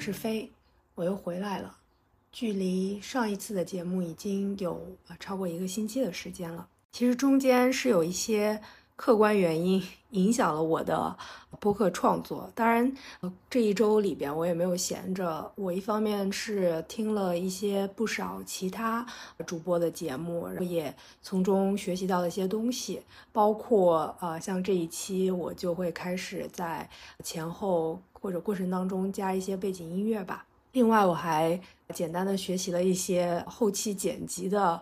是飞，我又回来了。距离上一次的节目已经有超过一个星期的时间了。其实中间是有一些客观原因 影响了我的播客创作。当然，呃这一周里边我也没有闲着。我一方面是听了一些不少其他主播的节目，也从中学习到了一些东西。包括呃，像这一期我就会开始在前后或者过程当中加一些背景音乐吧。另外，我还简单的学习了一些后期剪辑的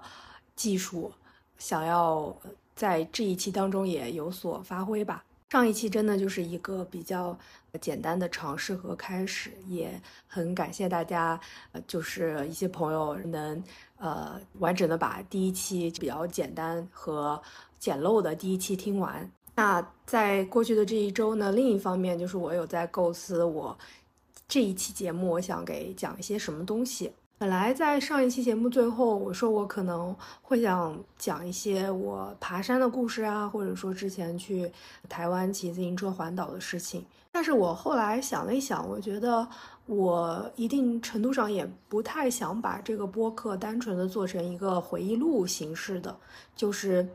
技术，想要在这一期当中也有所发挥吧。上一期真的就是一个比较简单的尝试和开始，也很感谢大家，就是一些朋友能呃完整的把第一期比较简单和简陋的第一期听完。那在过去的这一周呢，另一方面就是我有在构思我。这一期节目，我想给讲一些什么东西。本来在上一期节目最后，我说我可能会想讲一些我爬山的故事啊，或者说之前去台湾骑自行车环岛的事情。但是我后来想了一想，我觉得我一定程度上也不太想把这个播客单纯的做成一个回忆录形式的，就是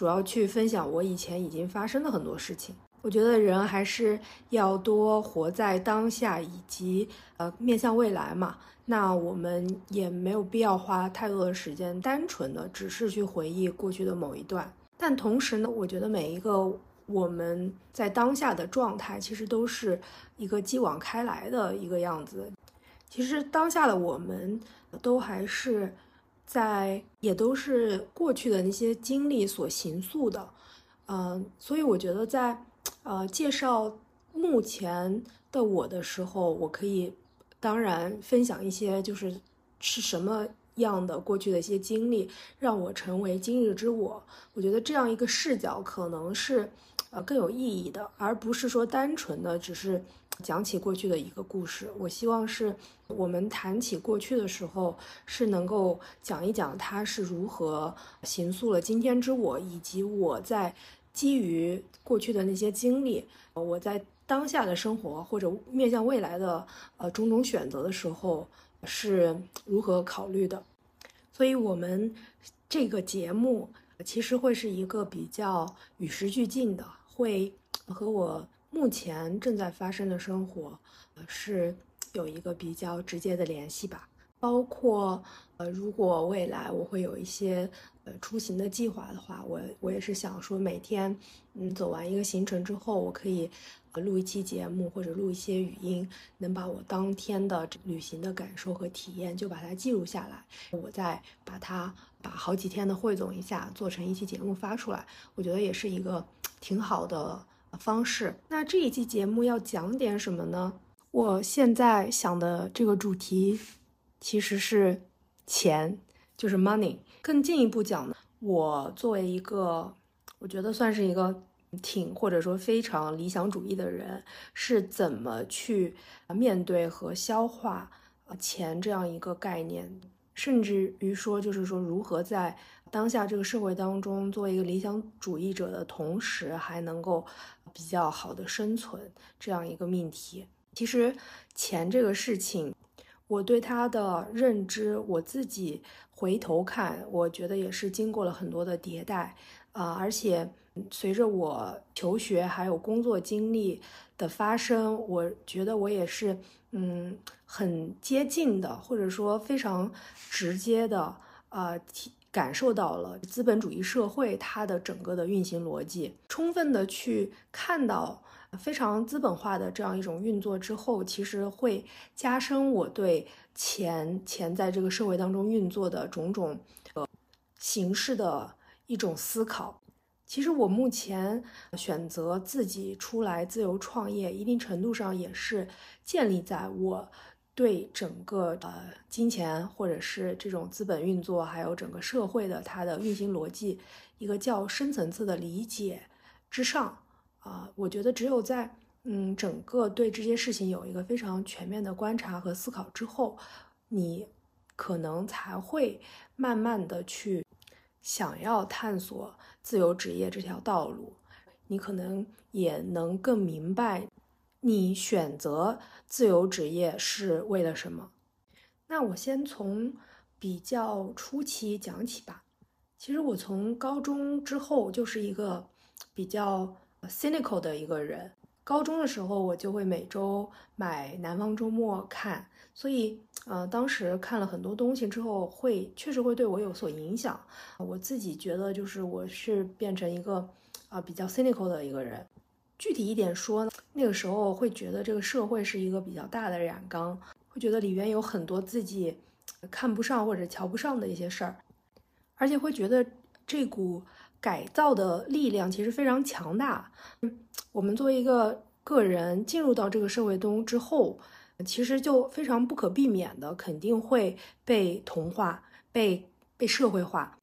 主要去分享我以前已经发生的很多事情。我觉得人还是要多活在当下，以及呃面向未来嘛。那我们也没有必要花太多的时间，单纯的只是去回忆过去的某一段。但同时呢，我觉得每一个我们在当下的状态，其实都是一个继往开来的一个样子。其实当下的我们都还是在，也都是过去的那些经历所形塑的。嗯，所以我觉得在。呃，介绍目前的我的时候，我可以当然分享一些，就是是什么样的过去的一些经历，让我成为今日之我。我觉得这样一个视角可能是呃更有意义的，而不是说单纯的只是讲起过去的一个故事。我希望是我们谈起过去的时候，是能够讲一讲他是如何形塑了今天之我，以及我在。基于过去的那些经历，我在当下的生活或者面向未来的呃种种选择的时候是如何考虑的？所以，我们这个节目其实会是一个比较与时俱进的，会和我目前正在发生的生活呃是有一个比较直接的联系吧。包括呃，如果未来我会有一些。呃，出行的计划的话，我我也是想说，每天，嗯，走完一个行程之后，我可以，呃，录一期节目或者录一些语音，能把我当天的旅行的感受和体验就把它记录下来，我再把它把好几天的汇总一下，做成一期节目发出来，我觉得也是一个挺好的方式。那这一期节目要讲点什么呢？我现在想的这个主题其实是钱，就是 money。更进一步讲呢，我作为一个，我觉得算是一个挺或者说非常理想主义的人，是怎么去面对和消化呃钱这样一个概念，甚至于说就是说如何在当下这个社会当中，作为一个理想主义者的同时，还能够比较好的生存这样一个命题。其实钱这个事情，我对它的认知，我自己。回头看，我觉得也是经过了很多的迭代，啊，而且随着我求学还有工作经历的发生，我觉得我也是，嗯，很接近的，或者说非常直接的，呃，体感受到了资本主义社会它的整个的运行逻辑，充分的去看到。非常资本化的这样一种运作之后，其实会加深我对钱钱在这个社会当中运作的种种呃形式的一种思考。其实我目前选择自己出来自由创业，一定程度上也是建立在我对整个呃金钱或者是这种资本运作，还有整个社会的它的运行逻辑一个较深层次的理解之上。啊，我觉得只有在嗯整个对这些事情有一个非常全面的观察和思考之后，你可能才会慢慢的去想要探索自由职业这条道路。你可能也能更明白你选择自由职业是为了什么？那我先从比较初期讲起吧。其实我从高中之后就是一个比较 cynical 的一个人。高中的时候，我就会每周买《南方周末》看，所以，呃，当时看了很多东西之后，会确实会对我有所影响。我自己觉得，就是我是变成一个，啊，比较 cynical 的一个人。具体一点说呢，那个时候会觉得这个社会是一个比较大的染缸，会觉得里边有很多自己看不上或者瞧不上的一些事儿，而且会觉得这股。改造的力量其实非常强大。我们作为一个个人进入到这个社会中之后，其实就非常不可避免的肯定会被同化、被被社会化，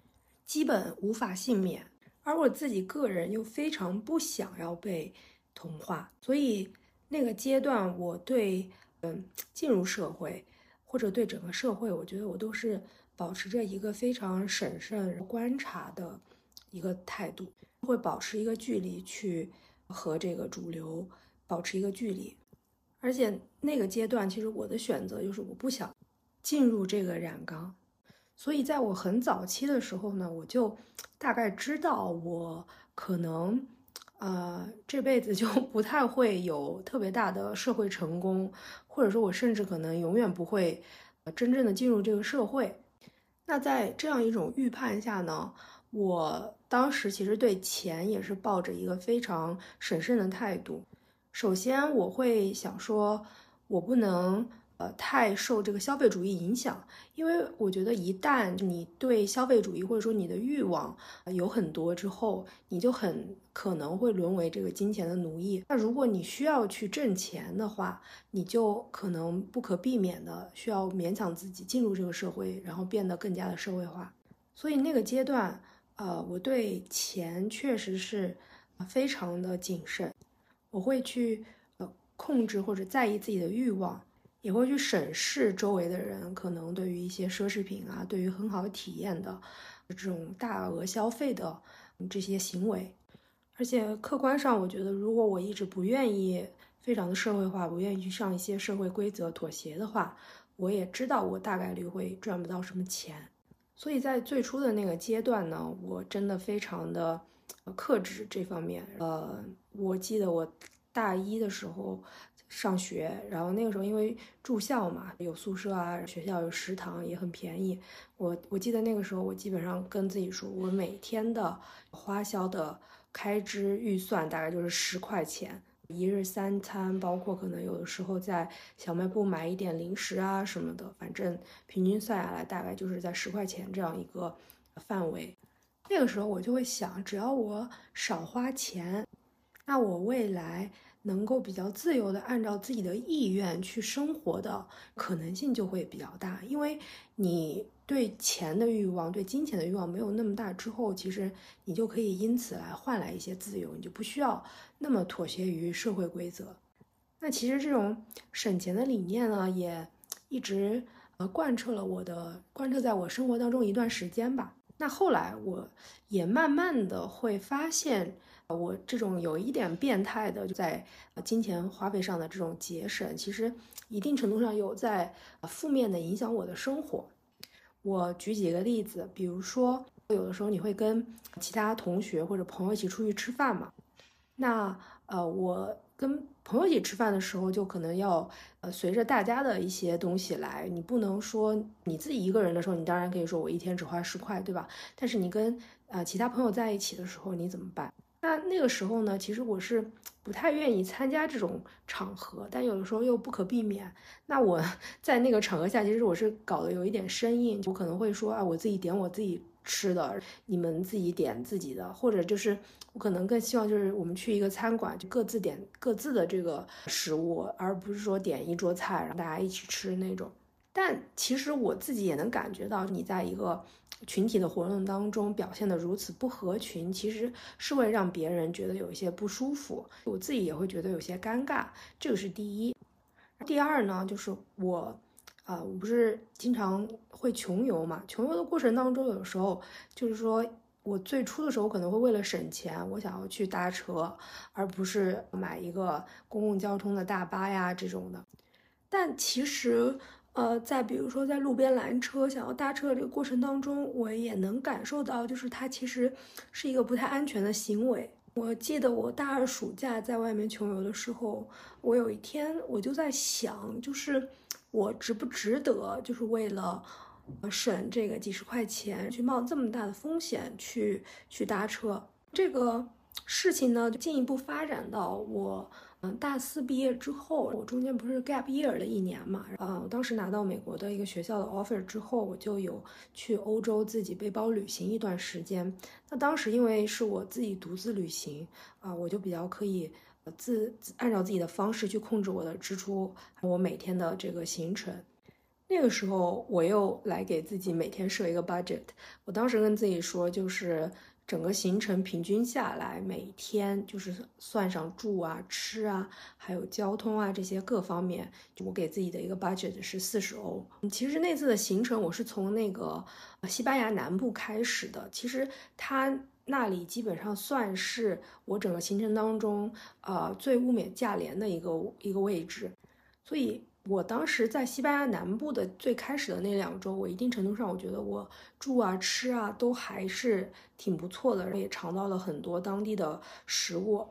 基本无法幸免。而我自己个人又非常不想要被同化，所以那个阶段我对嗯进入社会或者对整个社会，我觉得我都是保持着一个非常审慎观察的。一个态度会保持一个距离去和这个主流保持一个距离，而且那个阶段其实我的选择就是我不想进入这个染缸，所以在我很早期的时候呢，我就大概知道我可能呃这辈子就 不太会有特别大的社会成功，或者说我甚至可能永远不会真正的进入这个社会。那在这样一种预判下呢？我当时其实对钱也是抱着一个非常审慎的态度。首先，我会想说，我不能呃太受这个消费主义影响，因为我觉得一旦你对消费主义或者说你的欲望有很多之后，你就很可能会沦为这个金钱的奴役。那如果你需要去挣钱的话，你就可能不可避免的需要勉强自己进入这个社会，然后变得更加的社会化。所以那个阶段。呃，我对钱确实是非常的谨慎，我会去呃控制或者在意自己的欲望，也会去审视周围的人可能对于一些奢侈品啊，对于很好的体验的这种大额消费的这些行为。而且客观上，我觉得如果我一直不愿意非常的社会化，不愿意去上一些社会规则妥协的话，我也知道我大概率会赚不到什么钱。所以在最初的那个阶段呢，我真的非常的克制这方面。呃，我记得我大一的时候上学，然后那个时候因为住校嘛，有宿舍啊，学校有食堂，也很便宜。我我记得那个时候，我基本上跟自己说，我每天的花销的开支预算大概就是十块钱。一日三餐，包括可能有的时候在小卖部买一点零食啊什么的，反正平均算下来大概就是在十块钱这样一个范围。那个时候我就会想，只要我少花钱，那我未来能够比较自由的按照自己的意愿去生活的可能性就会比较大，因为你。对钱的欲望，对金钱的欲望没有那么大之后，其实你就可以因此来换来一些自由，你就不需要那么妥协于社会规则。那其实这种省钱的理念呢，也一直呃贯彻了我的贯彻在我生活当中一段时间吧。那后来我也慢慢的会发现，我这种有一点变态的在金钱花费上的这种节省，其实一定程度上有在负面的影响我的生活。我举几个例子，比如说，有的时候你会跟其他同学或者朋友一起出去吃饭嘛？那呃，我跟朋友一起吃饭的时候，就可能要呃随着大家的一些东西来，你不能说你自己一个人的时候，你当然可以说我一天只花十块，对吧？但是你跟呃其他朋友在一起的时候，你怎么办？那那个时候呢，其实我是不太愿意参加这种场合，但有的时候又不可避免。那我 在那个场合下，其实我是搞得有一点生硬，我可能会说啊，我自己点我自己吃的，你们自己点自己的，或者就是我可能更希望就是我们去一个餐馆，就各自点各自的这个食物，而不是说点一桌菜然后大家一起吃那种。但其实我自己也能感觉到，你在一个群体的活动当中表现的如此不合群，其实是会让别人觉得有一些不舒服，我自己也会觉得有些尴尬。这个是第一。第二呢，就是我，啊，我不是经常会穷游嘛？穷游的过程当中，有时候就是说我最初的时候可能会为了省钱，我想要去搭车，而不是买一个公共交通的大巴呀这种的。但其实，呃，在比如说在路边拦车想要搭车的这个过程当中，我也能感受到，就是它其实是一个不太安全的行为。我记得我大二暑假在外面穷游的时候，我有一天我就在想，就是我值不值得，就是为了省这个几十块钱，去冒这么大的风险去去搭车。这个事情呢，就进一步发展到我。嗯，大四毕业之后，我中间不是 gap year 了一年嘛？嗯，我当时拿到美国的一个学校的 offer 之后，我就有去欧洲自己背包旅行一段时间。那当时因为是我自己独自旅行啊，我就比较可以自按照自己的方式去控制我的支出，我每天的这个行程。那个时候我又来给自己每天设一个 budget，我当时跟自己说就是。整个行程平均下来，每天就是算上住啊、吃啊，还有交通啊这些各方面，我给自己的一个 budget 是四十欧。其实那次的行程我是从那个西班牙南部开始的，其实它那里基本上算是我整个行程当中呃最物美价廉的一个一个位置，所以。我当时在西班牙南部的最开始的那两周，我一定程度上我觉得我住啊吃啊都还是挺不错的，也尝到了很多当地的食物。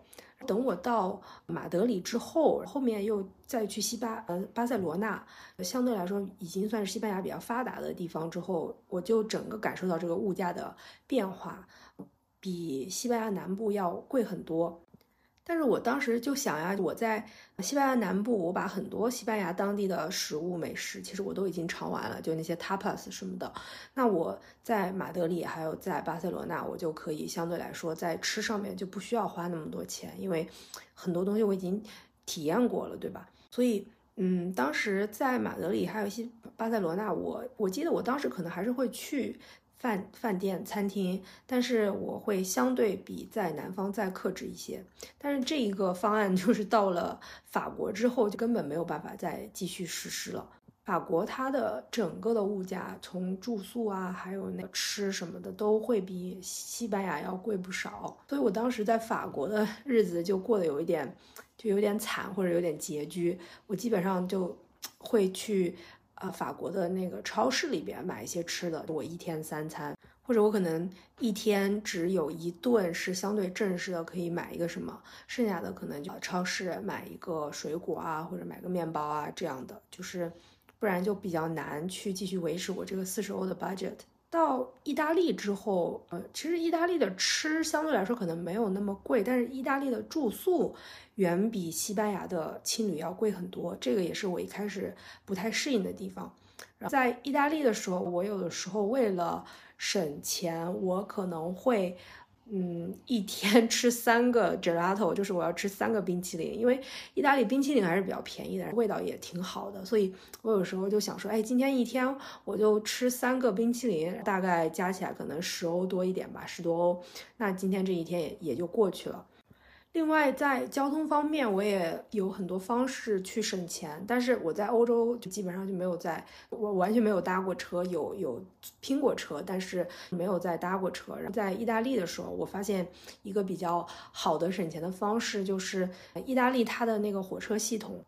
等我到马德里之后，后面又再去西巴呃巴塞罗那，相对来说已经算是西班牙比较发达的地方之后，我就整个感受到这个物价的变化，比西班牙南部要贵很多。但是我当时就想呀，我在西班牙南部，我把很多西班牙当地的食物美食，其实我都已经尝完了，就那些 tapas 什么的。那我在马德里还有在巴塞罗那，我就可以相对来说在吃上面就不需要花那么多钱，因为很多东西我已经体验过了，对吧？所以，嗯，当时在马德里还有一些巴塞罗那，我我记得我当时可能还是会去。饭饭店、餐厅，但是我会相对比在南方再克制一些。但是这一个方案就是到了法国之后，就根本没有办法再继续实施了。法国它的整个的物价，从住宿啊，还有那吃什么的，都会比西班牙要贵不少。所以我当时在法国的 日子就过得有一点，就有点惨或者有点拮据。我基本上就会去。啊，法国的那个超市里边买一些吃的，我一天三餐，或者我可能一天只有一顿是相对正式的，可以买一个什么，剩下的可能就超市买一个水果啊，或者买个面包啊这样的，就是不然就比较难去继续维持我这个四十欧的 budget。到意大利之后，呃，其实意大利的吃相对来说可能没有那么贵，但是意大利的住宿远比西班牙的青旅要贵很多，这个也是我一开始不太适应的地方。在意大利的时候，我有的时候为了省钱，我可能会。嗯，一天吃三个 gelato，就是我要吃三个冰淇淋，因为意大利冰淇淋还是比较便宜的，味道也挺好的，所以我有时候就想说，哎，今天一天我就吃三个冰淇淋，大概加起来可能十欧多一点吧，十多欧，那今天这一天也也就过去了。另外，在交通方面，我也有很多方式去省钱。但是我在欧洲就基本上就没有在，我完全没有搭过车，有有拼过车，但是没有再搭过车。然后在意大利的时候，我发现一个比较好的省钱的方式，就是意大利它的那个火车系统，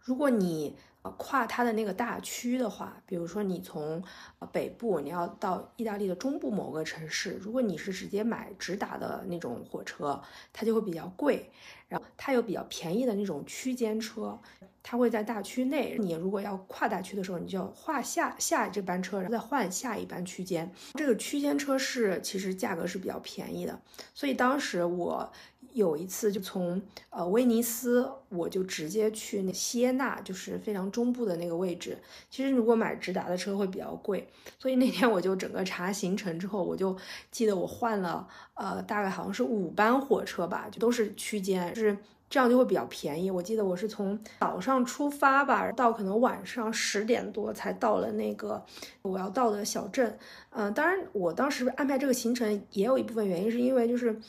如果你。跨它的那个大区的话，比如说你从呃北部你要到意大利的中部某个城市，如果你是直接买直达的那种火车，它就会比较贵。然后它有比较便宜的那种区间车，它会在大区内。你如果要跨大区的时候，你就要换下下这班车，然后再换下一班区间。这个区间车是其实价格是比较便宜的，所以当时我。有一次就从呃威尼斯，我就直接去那锡耶纳，就是非常中部的那个位置。其实如果买直达的车会比较贵，所以那天我就整个查行程之后，我就记得我换了呃大概好像是五班火车吧，就都是区间，就是这样就会比较便宜。我记得我是从早上出发吧，到可能晚上十点多才到了那个我要到的小镇。嗯，当然我当时安排这个行程也有一部分原因是因为就是。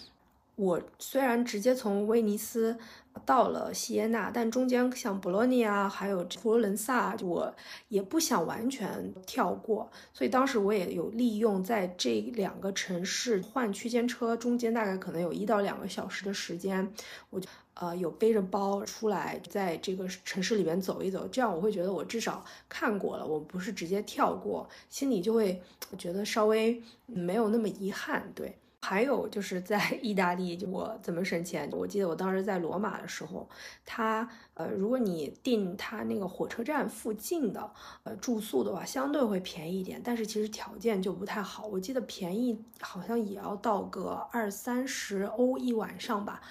我虽然直接从威尼斯到了锡耶纳，但中间像博洛尼亚还有佛罗伦萨，我也不想完全跳过，所以当时我也有利用在这两个城市换区间车，中间大概可能有一到两个小时的时间，我就呃有背着包出来，在这个城市里面走一走，这样我会觉得我至少看过了，我不是直接跳过，心里就会觉得稍微没有那么遗憾，对。还有就是在 意大利，就我怎么省钱？我记得我当时在罗马的时候，他呃，如果你订他那个火车站附近的呃住宿的话，相对会便宜一点，但是其实条件就不太好。我记得便宜好像也要到个二三十欧一晚上吧，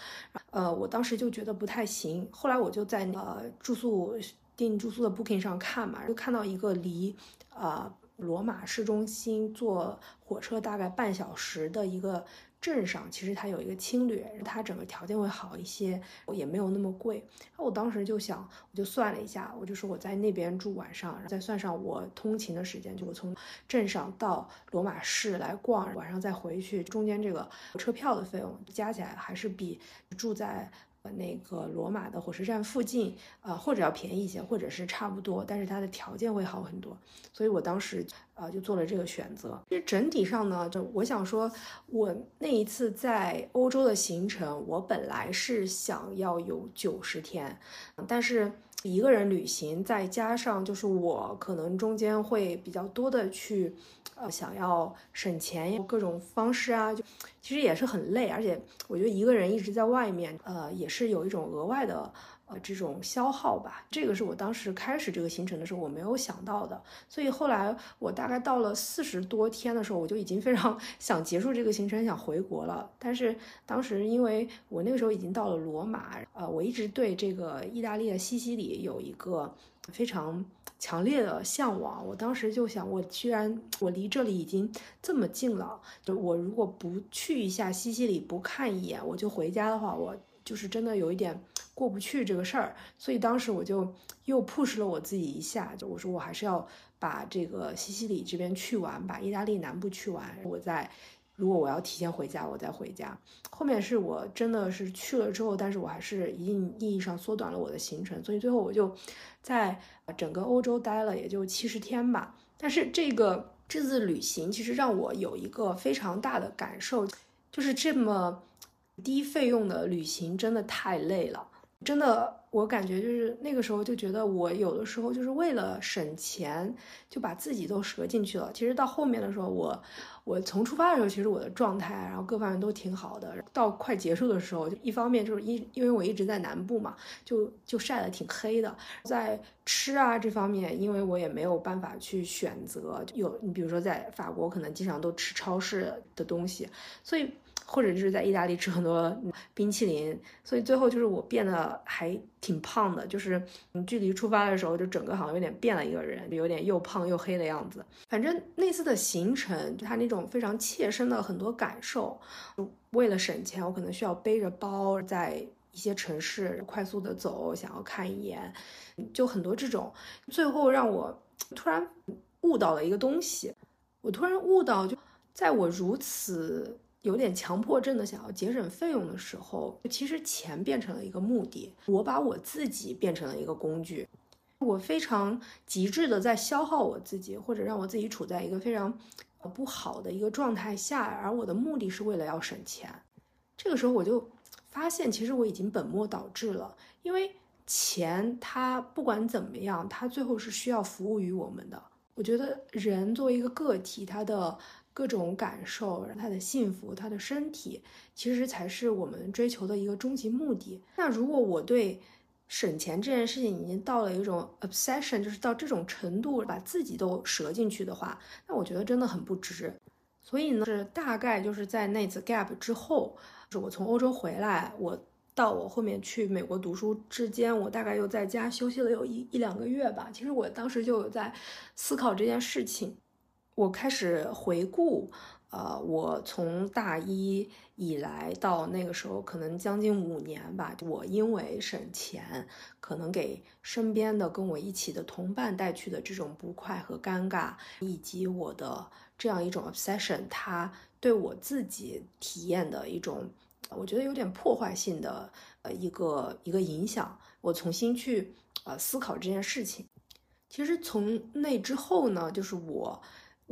呃，我当时就觉得不太行。后来我就在呃住宿订住宿的 Booking 上看嘛，就看到一个离呃。罗马市中心坐火车大概半小时的一个镇上，其实它有一个青旅，它整个条件会好一些，也没有那么贵。那我当时就想，我就算了一下，我就说我在那边住晚上，再算上我通勤的时间，就我从镇上到罗马市来逛，晚上再回去，中间这个车票的费用加起来还是比住在。那个罗马的火车站附近，呃，或者要便宜一些，或者是差不多，但是它的条件会好很多，所以我当时呃就做了这个选择。其实整体上呢，就我想说，我那一次在欧洲的行程，我本来是想要有九十天，但是一个人旅行，再加上就是我可能中间会比较多的去。呃，想要省钱，各种方式啊，就其实也是很累，而且我觉得一个人一直在外面，呃，也是有一种额外的这种消耗吧。这个是我当时开始这个行程的时候我没有想到的，所以后来我大概到了四十多天的时候，我就已经非常 想结束这个行程，想回国了。但是当时因为我那个时候已经到了罗马，呃，我一直对这个意大利的西西里有一个非常。强烈的向往，我当时就想，我居然我离这里已经这么近了，就我如果不去一下西西里，不看一眼，我就回家的话，我就是真的有一点过不去这个事儿。所以当时我就又 push 了我自己一下，就我说我还是要把这个西西里这边去完，把意大利南部去完，我再。如果我要提前回家，我再回家。后面是我真的是去了之后，但是我还是一定意义上缩短了我的行程，所以最后我就在整个欧洲待了也就七十天吧。但是这个这次旅行其实让我有一个非常大的感受，就是这么低费用的旅行真的太累了，真的。我感觉就是那个时候就觉得我有的时候就是为了省钱就把自己都折进去了。其实到后面的时候，我我从出发的时候，其实我的状态然后各方面都挺好的。到快结束的时候，就一方面就是一因为我一直在南部嘛，就就晒得挺黑的。在吃啊这方面，因为我也没有办法去选择，有你比如说在法国可能经常都吃超市的东西，所以。或者就是在意大利吃很多冰淇淋，所以最后就是我变得还挺胖的，就是距离出发的时候就整个好像有点变了一个人，有点又胖又黑的样子。反正那次的行程，就他那种非常切身的很多感受，为了省钱，我可能需要背着包在一些城市快速的走，想要看一眼，就很多这种，最后让我突然悟到了一个东西，我突然悟到，就在我如此。有点强迫症的想要节省费用的时候，其实钱变成了一个目的，我把我自己变成了一个工具，我非常极致的在消耗我自己，或者让我自己处在一个非常不好的一个状态下，而我的目的是为了要省钱。这个时候我就发现，其实我已经本末倒置了，因为钱它不管怎么样，它最后是需要服务于我们的。我觉得人作为一个个体，他的。各种感受，他的幸福，他的身体，其实才是我们追求的一个终极目的。那如果我对省钱这件事情已经到了一种 obsession，就是到这种程度，把自己都折进去的话，那我觉得真的很不值。所以呢，是大概就是在那次 gap 之后，是我从欧洲回来，我到我后面去美国读书之间，我大概又在家休息了有一一两个月吧。其实我当时就有在思考这件事情。我开始回顾，呃，我从大一以来到那个时候，可能将近五年吧。我因为省钱，可能给身边的跟我一起的同伴带去的这种不快和尴尬，以及我的这样一种 obsession，它对我自己体验的一种我觉得有点破坏性的呃一个一个影响。我重新去呃思考这件事情。其实从那之后呢，就是我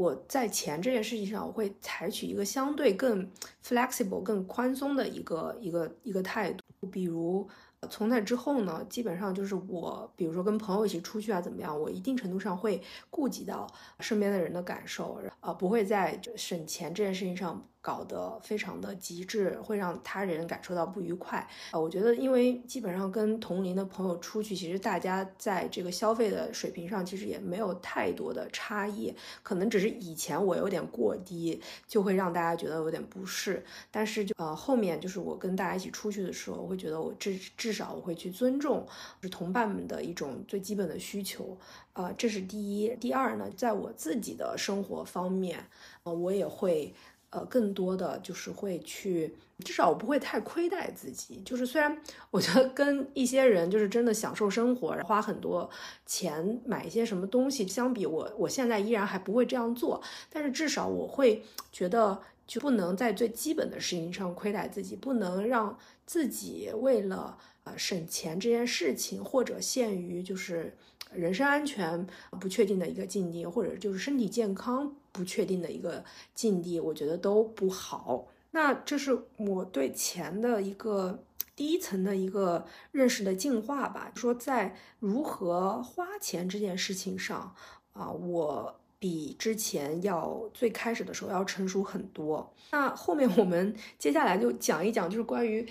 我在钱这件事情上，我会采取一个相对更 flexible、更宽松的一个一个一个态度，比如。从那之后呢，基本上就是我，比如说跟朋友一起出去啊，怎么样？我一定程度上会顾及到身边的人的感受，呃，不会在省钱这件事情上。搞得非常的极致，会让他人感受到不愉快呃！我觉得，因为基本上跟同龄的朋友出去，其实大家在这个消费的水平上，其实也没有太多的差异，可能只是以前我有点过低，就会让大家觉得有点不适。但是就呃后面就是我跟大家一起出去的时候，我会觉得我至至少我会去尊重是同伴们的一种最基本的需求，呃，这是第一。第二呢，在我自己的生活方面，呃，我也会。呃，更多的就是会去，至少我不会太亏待自己。就是虽然我觉得跟一些人就是真的享受生活，花很多钱买一些什么东西，相比我，我现在依然还不会这样做。但是至少我会觉得，就不能在最基本的事情上亏待自己，不能让自己为了呃省钱这件事情，或者限于就是人身安全不确定的一个境地，或者就是身体健康。不确定的一个境地，我觉得都不好。那这是我对钱的一个第一层的一个认识的进化吧。说在如何花钱这件事情上啊，我比之前要最开始的时候要成熟很多。那后面我们接下来就讲一讲，就是关于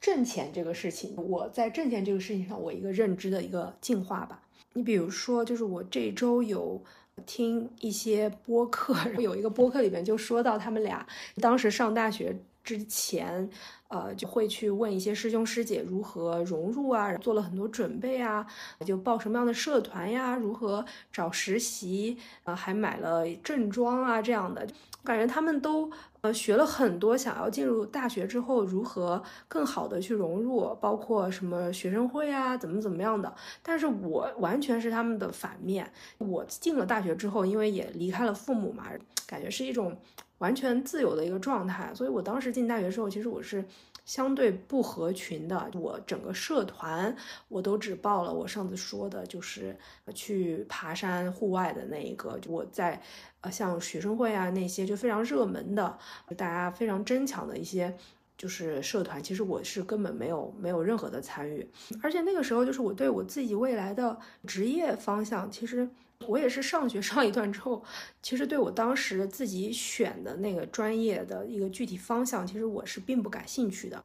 挣钱这个事情，我在挣钱这个事情上，我一个认知的一个进化吧。你比如说，就是我这周有。听一些播客，有一个播客里面就说到他们俩当时上大学之前，呃，就会去问一些师兄师姐如何融入啊，做了很多准备啊，就报什么样的社团呀，如何找实习，啊，还买了正装啊这样的，感觉他们都。呃，学了很多，想要进入大学之后如何更好的去融入，包括什么学生会啊，怎么怎么样的。但是我完全是他们的反面。我进了大学之后，因为也离开了父母嘛，感觉是一种完全自由的一个状态。所以我当时进大学之后，其实我是。相对不合群的，我整个社团我都只报了。我上次说的就是去爬山户外的那一个。我在呃，像学生会啊那些就非常热门的，大家非常争抢的一些就是社团，其实我是根本没有没有任何的参与。而且那个时候就是我对我自己未来的职业方向，其实我也是上学 上一段之后，其实对我当时自己选的那个专业的一个具体方向，其实我是并不感兴趣的。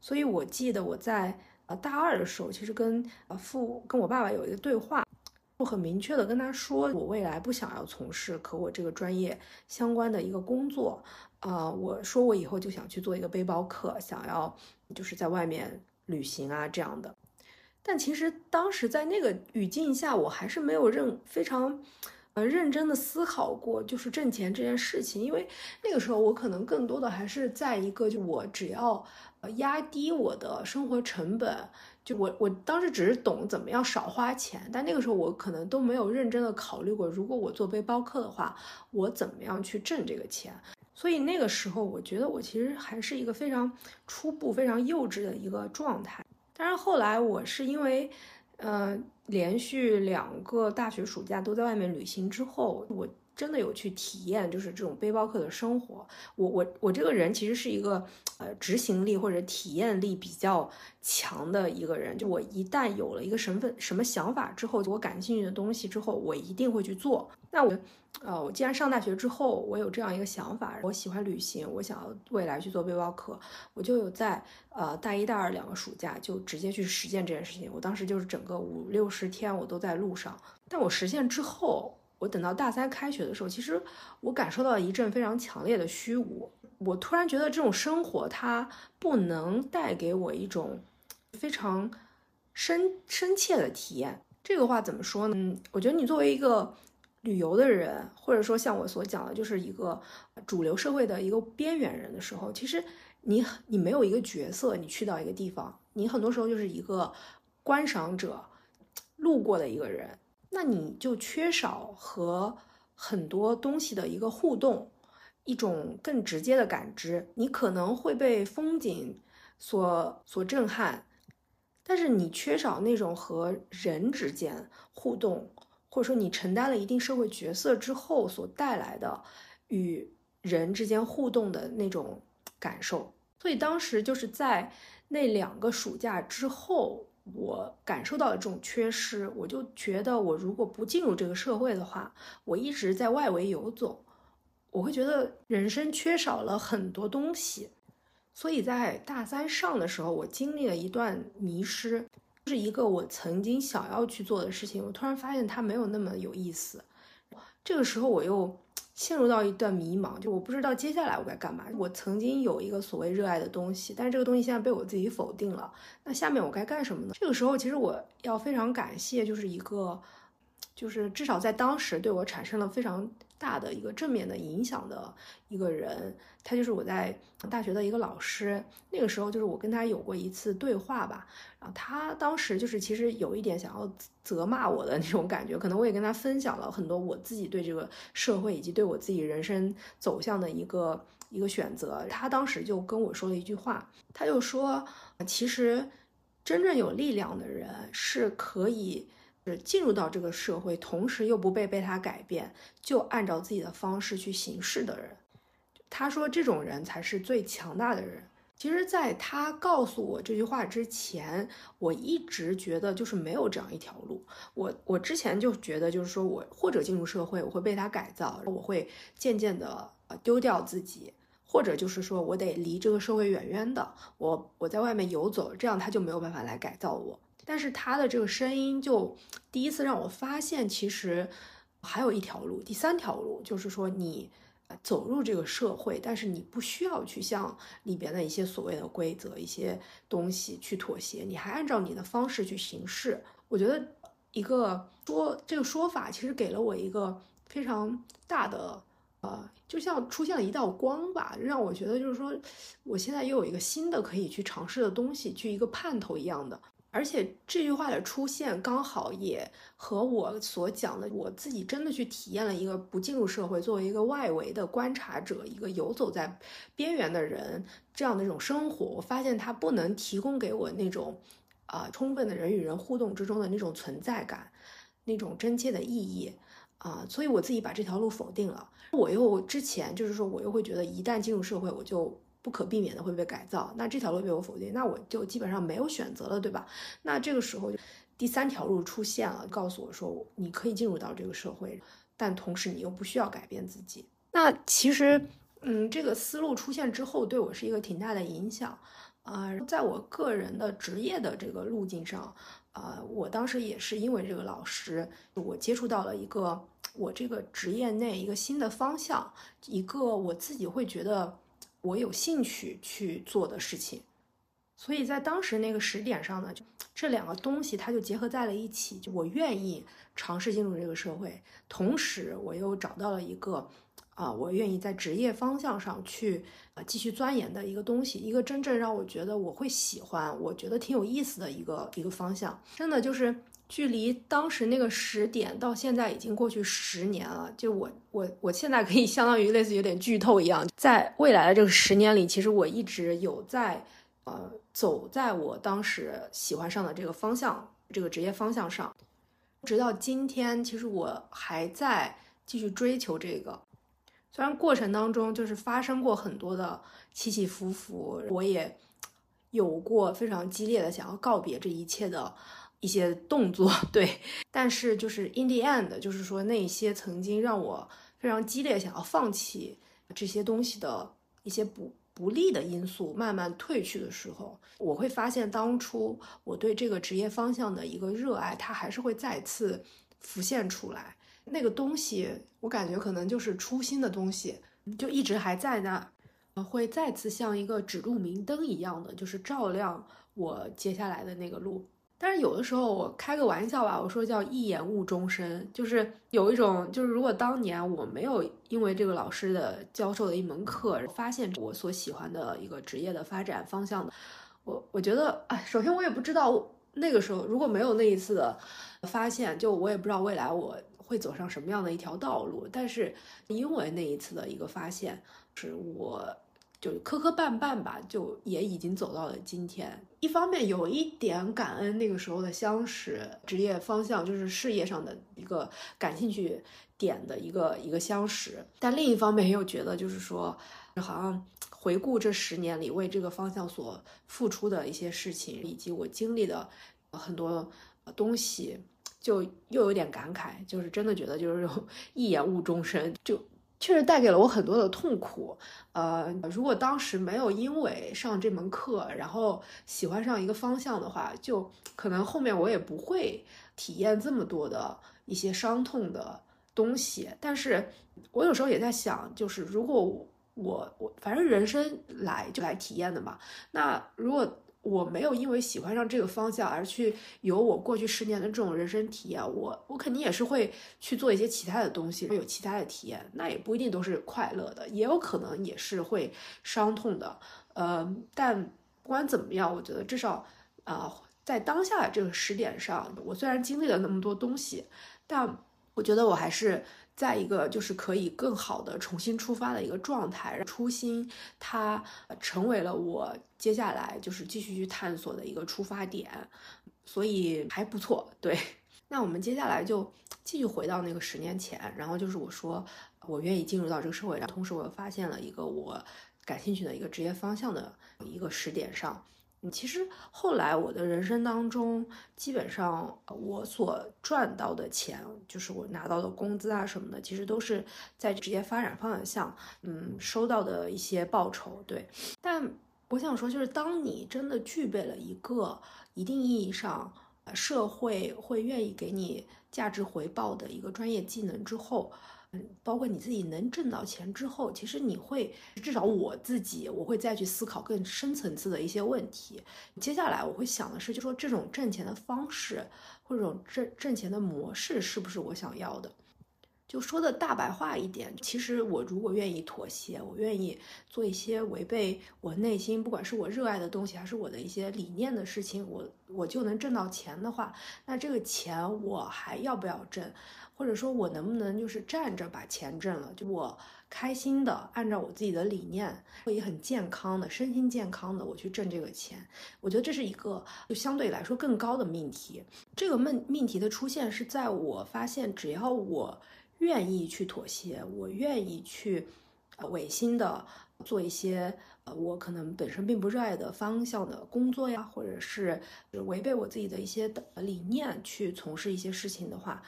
所以，我记得我在呃大二的时候，其实跟呃父跟我爸爸有一个对话，我很明确的跟他说，我未来不想要从事和我这个专业相关的一个工作，啊，我说我以后就想去做一个背包客，想要就是在外面旅行啊这样的。但其实当时在那个语境下，我还是没有认非常呃认真的思考过，就是挣钱这件事情，因为那个时候我可能更多的还是在一个就我只要。压低我的生活成本，就我我当时只是懂怎么样少花钱，但那个时候我可能都没有认真的考虑过，如果我做背包客的话，我怎么样去挣这个钱。所以那个时候，我觉得我其实还是一个非常初步、非常幼稚的一个状态。但是后来，我是因为，呃，连续两个大学暑假都在外面旅行之后，我。真的有去体验，就是这种背包客的生活。我我我这个人其实是一个呃执行力或者体验力比较强的一个人。就我一旦有了一个身份、什么想法之后，我感兴趣的东西之后，我一定会去做。那我呃，我既然上大学之后，我有这样一个想法，我喜欢旅行，我想要未来去做背包客，我就有在呃大一、大二两个暑假就直接去实践这件事情。我当时就是整个五六十天我都在路上。但我实现之后。我等到大三开学的时候，其实我感受到一阵非常强烈的虚无。我突然觉得这种生活它不能带给我一种非常深深切的体验。这个话怎么说呢？我觉得你作为一个旅游的人，或者说像我所讲的，就是一个主流社会的一个边缘人的时候，其实你你没有一个角色，你去到一个地方，你很多时候就是一个观赏者，路过的一个人。那你就缺少和很多东西的一个互动，一种更直接的感知。你可能会被风景所所震撼，但是你缺少那种和人之间互动，或者说你承担了一定社会角色之后所带来的与人之间互动的那种感受。所以当时就是在那两个暑假之后。我感受到了这种缺失，我就觉得我如果不进入这个社会的话，我一直在外围游走，我会觉得人生缺少了很多东西。所以在大三上的时候，我经历了一段迷失，就是一个我曾经想要去做的事情，我突然发现它没有那么有意思。这个时候我又。陷入到一段迷茫，就我不知道接下来我该干嘛。我曾经有一个所谓热爱的东西，但是这个东西现在被我自己否定了。那下面我该干什么呢？这个时候，其实我要非常感谢，就是一个，就是至少在当时对我产生了非常。大的一个正面的影响的一个人，他就是我在大学的一个老师。那个时候就是我跟他有过一次对话吧，然后他当时就是其实有一点想要责骂我的那种感觉，可能我也跟他分享了很多我自己对这个社会以及对我自己人生走向的一个一个选择。他当时就跟我说了一句话，他就说，其实真正有力量的人是可以。是进入到这个社会，同时又不被被他改变，就按照自己的方式去行事的人，他说这种人才是最强大的人。其实，在他告诉我这句话之前，我一直觉得就是没有这样一条路。我我之前就觉得，就是说我或者进入社会，我会被他改造，我会渐渐的丢掉自己，或者就是说我得离这个社会远远的，我我在外面游走，这样他就没有办法来改造我。但是他的这个声音就第一次让我发现，其实还有一条路，第三条路就是说你走入这个社会，但是你不需要去向里边的一些所谓的规则、一些东西去妥协，你还按照你的方式去行事。我觉得一个说这个说法其实给了我一个非常大的呃，就像出现了一道光吧，让我觉得就是说我现在又有一个新的可以去尝试的东西，去一个盼头一样的。而且这句话的出现，刚好也和我所讲的，我自己真的去体验了一个不进入社会，作为一个外围的观察者，一个游走在边缘的人这样的一种生活，我发现它不能提供给我那种，啊，充分的人与人互动之中的那种存在感，那种真切的意义，啊，所以我自己把这条路否定了。我又之前就是说，我又会觉得一旦进入社会，我就。不可避免的会被改造，那这条路被我否定，那我就基本上没有选择了，对吧？那这个时候，第三条路出现了，告诉我说，你可以进入到这个社会，但同时你又不需要改变自己。那其实，嗯，这个思路出现之后，对我是一个挺大的影响。啊，在我个人的职业的这个路径上，啊，我当时也是因为这个老师，我接触到了一个我这个职业内一个新的方向，一个我自己会觉得。我有兴趣去做的事情，所以在当时那个时点上呢，就这两个东西它就结合在了一起。就我愿意尝试进入这个社会，同时我又找到了一个啊，我愿意在职业方向上去啊继续钻研的一个东西，一个真正让我觉得我会喜欢，我觉得挺有意思的一个一个方向。真的就是。距离当时那个时点到现在已经过去十年了，就我我我现在可以相当于类似有点剧透一样，在未来的这个十年里，其实我一直有在呃走在我当时喜欢上的这个方向，这个职业方向上，直到今天，其实我还在继续追求这个，虽然过程当中就是发生过很多的起起伏伏，我也有过非常激烈的想要告别这一切的。一些动作 对，但是就是 in the end，就是说那些曾经让我非常激烈想要放弃这些东西的一些不不利的因素慢慢褪去的时候，我会发现当初我对这个职业方向的一个热爱，它还是会再次浮现出来。那个东西，我感觉可能就是初心的东西，就一直还在那，会再次像一个指路明灯一样的，就是照亮我接下来的那个路。但是有的时候我开个玩笑吧，我说叫一眼误终身，就是有一种，就是如果当年我没有因为这个老师的教授的一门课，发现我所喜欢的一个职业的发展方向的，我我觉得，哎，首先我也不知道那个时候如果没有那一次的发现，就我也不知道未来我会走上什么样的一条道路。但是因为那一次的一个发现，是我。就磕磕绊绊吧，就也已经走到了今天。一方面有一点感恩那个时候的相识，职业方向就是事业上的一个感兴趣点的一个一个相识。但另一方面又觉得，就是说，好像回顾这十年里为这个方向所付出的一些事情，以及我经历的很多东西，就又有点感慨，就是真的觉得就是 一言误终身，就。确实带给了我很多的痛苦，呃，如果当时没有因为上这门课，然后喜欢上一个方向的话，就可能后面我也不会体验这么多的一些伤痛的东西。但是我有时候也在想，就是如果我我反正人生来就来体验的嘛，那如果。我没有因为喜欢上这个方向而去有我过去十年的这种人生体验，我我肯定也是会去做一些其他的东西，会有其他的体验，那也不一定都是快乐的，也有可能也是会伤痛的。呃，但不管怎么样，我觉得至少啊，在当下这个时点上，我虽然经历了那么多东西，但我觉得我还是。再一个就是可以更好的重新出发的一个状态，初心它成为了我接下来就是继续去探索的一个出发点，所以还不错。对，那我们接下来就继续回到那个十年前，然后就是我说我愿意进入到这个社会，上同时我又发现了一个我感兴趣的一个职业方向的一个时点上。其实后来我的人生当中，基本上我所赚到的钱，就是我拿到的工资啊什么的，其实都是在职业发展方向，嗯，收到的一些报酬。对，但我想说，就是当你真的具备了一个一定意义上，社会会愿意给你价值回报的一个专业技能之后。包括你自己能挣到钱之后，其实你会至少我自己，我会再去思考更深层次的一些问题。接下来我会想的是，就说这种挣钱的方式或者这种挣挣钱的模式是不是我想要的？就说的大白话一点，其实我如果愿意妥协，我愿意做一些违背我内心，不管是我热爱的东西，还是我的一些理念的事情，我我就能挣到钱的话，那这个钱我还要不要挣？或者说，我能不能就是站着把钱挣了？就我开心的，按照我自己的理念，我也很健康的、身心健康的，我去挣这个钱。我觉得这是一个就相对来说更高的命题。这个命命题的出现是在我发现，只要我愿意去妥协，我愿意去呃违心的做一些呃我可能本身并不热爱的方向的工作呀，或者是违背我自己的一些的理念去从事一些事情的话。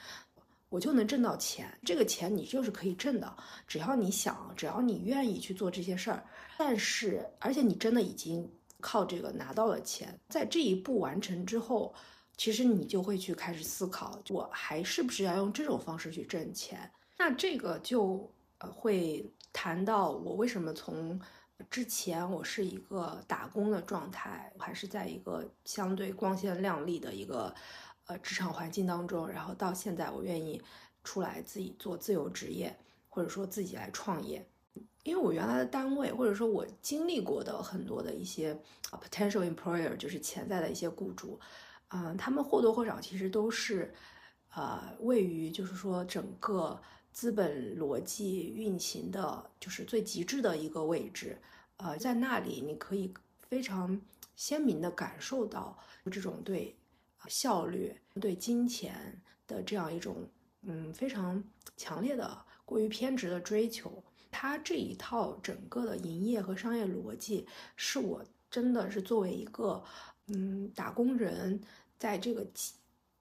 我就能挣到钱，这个钱你就是可以挣的，只要你想，只要你愿意去做这些事儿。但是，而且你真的已经靠这个拿到了钱，在这一步完成之后，其实你就会去开始思考，我还是不是要用这种方式去挣钱？那这个就呃会谈到我为什么从之前我是一个打工的状态，还是在一个相对光鲜亮丽的一个。呃，职场环境当中，然后到现在，我愿意出来自己做自由职业，或者说自己来创业，因为我原来的单位，或者说我经历过的很多的一些 potential employer，就是潜在的一些雇主，嗯，他们或多或少其实都是，呃，位于就是说整个资本逻辑运行的，就是最极致的一个位置，呃，在那里你可以非常鲜明的感受到这种对。效率对金钱的这样一种，嗯，非常强烈的、过于偏执的追求，它这一套整个的营业和商业逻辑，是我真的是作为一个，嗯，打工人，在这个机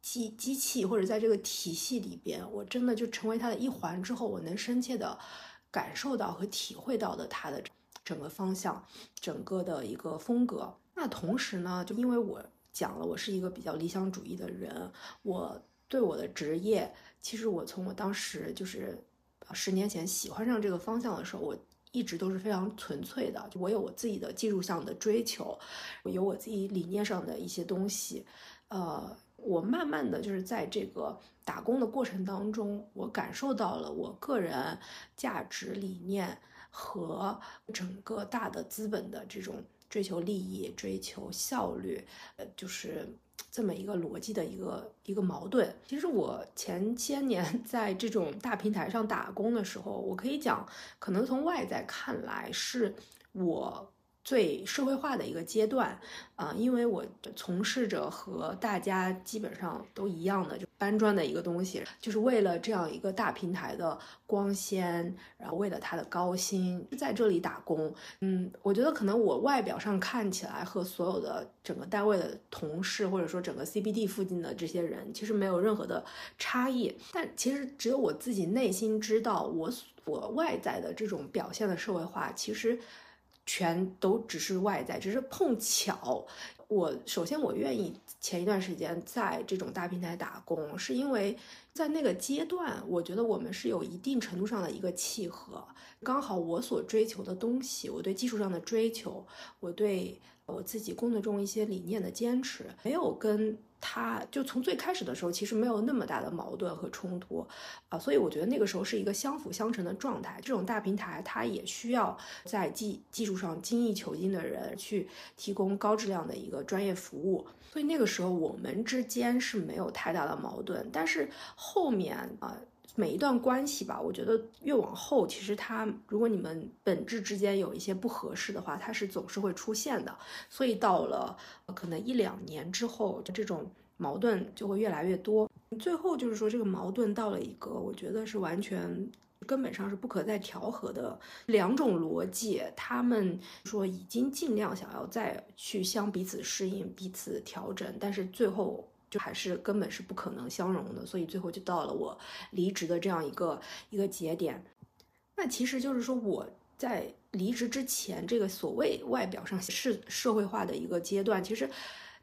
机机器或者在这个体系里边，我真的就成为他的一环之后，我能深切的感受到和体会到的他的整个方向、整个的一个风格。那同时呢，就因为我。讲了，我是一个比较理想主义的人。我对我的职业，其实我从我当时就是十年前喜欢上这个方向的时候，我一直都是非常纯粹的。我有我自己的技术上的追求，我有我自己理念上的一些东西。呃，我慢慢的就是在这个打工的过程当中，我感受到了我个人价值理念和整个大的资本的这种。追求利益，追求效率，呃，就是这么一个逻辑的一个一个矛盾。其实我前些年 在这种大平台上打工的时候，我可以讲，可能从外在看来是我。最社会化的一个阶段，啊，因为我从事着和大家基本上都一样的，就搬砖的一个东西，就是为了这样一个大平台的光鲜，然后为了它的高薪，在这里打工。嗯，我觉得可能我外表上看起来和所有的整个单位的同事，或者说整个 CBD 附近的这些人，其实没有任何的差异。但其实只有我自己内心知道，我我外在的这种表现的社会化，其实。全都只是外在，只是碰巧。我首先我愿意前一段时间在这种大平台打工，是因为在那个阶段，我觉得我们是有一定程度上的一个契合。刚好我所追求的东西，我对技术上的追求，我对我自己工作中一些理念的坚持，没有跟。他就从最开始的时候，其实没有那么大的矛盾和冲突，啊，所以我觉得那个时候是一个相辅相成的状态。这种大平台，它也需要在技技术上精益求精的人去提供高质量的一个专业服务。所以那个时候我们之间是没有太大的矛盾。但是后面啊，每一段关系吧，我觉得越往后，其实它如果你们本质之间有一些不合适的话，它是总是会出现的。所以到了可能一两年之后，这种。矛盾就会越来越多，最后就是说这个矛盾到了一个我觉得是完全根本上是不可再调和的两种逻辑，他们说已经尽量想要再去相彼此适应、彼此调整，但是最后还是根本是不可能相容的，所以最后就到了我离职的这样一个一个节点。那其实就是说我在离职之前，这个所谓外表上是社会化的一个阶段，其实。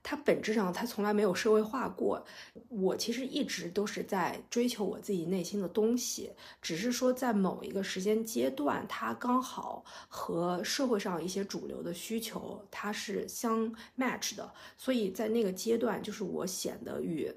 它本质上，它从来没有社会化过。我其实一直都是在追求我自己内心的东西，只是说在某一个时间阶段，它刚好和社会上一些主流的需求它是相 match 的，所以在那个阶段，就是我显得与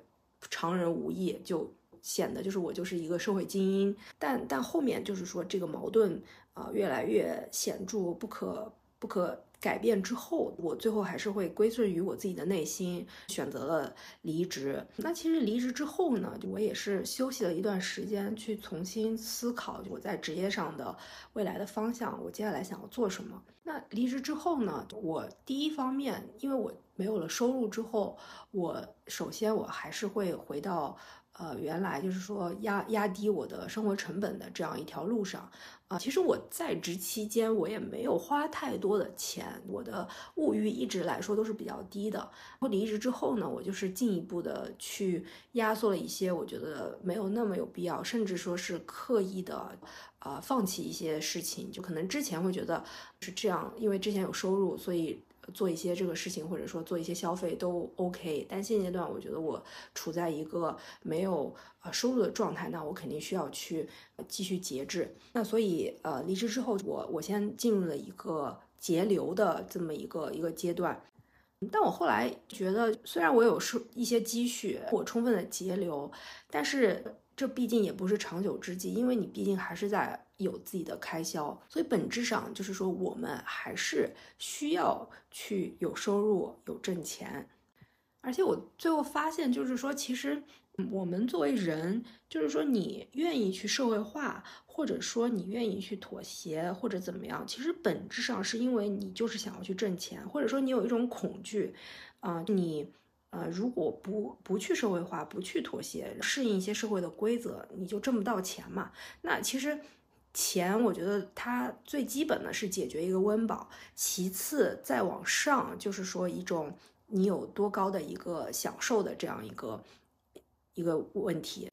常人无异，就显得就是我就是一个社会精英。但但后面就是说这个矛盾啊越来越显著，不可不可。改变之后，我最后还是会归顺于我自己的内心，选择了离职。那其实离职之后呢，我也是休息了一段时间，去重新思考我在职业上的未来的方向，我接下来想要做什么。那离职之后呢，我第一方面，因为我没有了收入之后，我首先我还是会回到。呃，原来就是说压压低我的生活成本的这样一条路上，啊，其实我在职期间我也没有花太多的钱，我的物欲一直来说都是比较低的。然后离职之后呢，我就是进一步的去压缩了一些，我觉得没有那么有必要，甚至说是刻意的，呃，放弃一些事情，就可能之前会觉得是这样，因为之前有收入，所以。做一些这个事情，或者说做一些消费都 OK，但现阶段我觉得我处在一个没有呃收入的状态，那我肯定需要去继续节制。那所以呃离职之后，我我先进入了一个节流的这么一个一个阶段。但我后来觉得，虽然我有收一些积蓄，我充分的节流，但是。这毕竟也不是长久之计，因为你毕竟还是在有自己的开销，所以本质上就是说，我们还是需要去有收入、有挣钱。而且我最后发现，就是说，其实我们作为人，就是说，你愿意去社会化，或者说你愿意去妥协，或者怎么样，其实本质上是因为你就是想要去挣钱，或者说你有一种恐惧，啊，你。呃，如果不不去社会化，不去妥协，适应一些社会的规则，你就挣不到钱嘛。那其实钱，我觉得它最基本的是解决一个温饱，其次再往上就是说一种你有多高的一个享受的这样一个一个问题。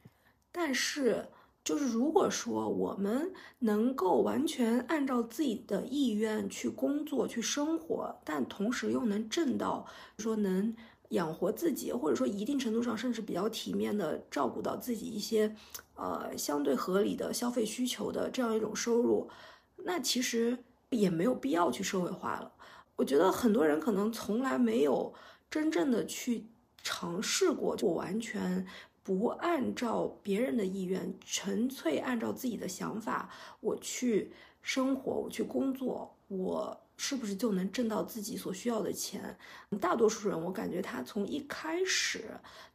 但是就是如果说我们能够完全按照自己的意愿去工作去生活，但同时又能挣到说能。养活自己，或者说一定程度上甚至比较体面的照顾到自己一些，呃，相对合理的消费需求的这样一种收入，那其实也没有必要去社会化了。我觉得很多人可能从来没有真正的去尝试过，我完全不按照别人的意愿，纯粹按照自己的想法，我去生活，我去工作，我是不是就能挣到自己所需要的钱？大多数人，我感觉他从一开始，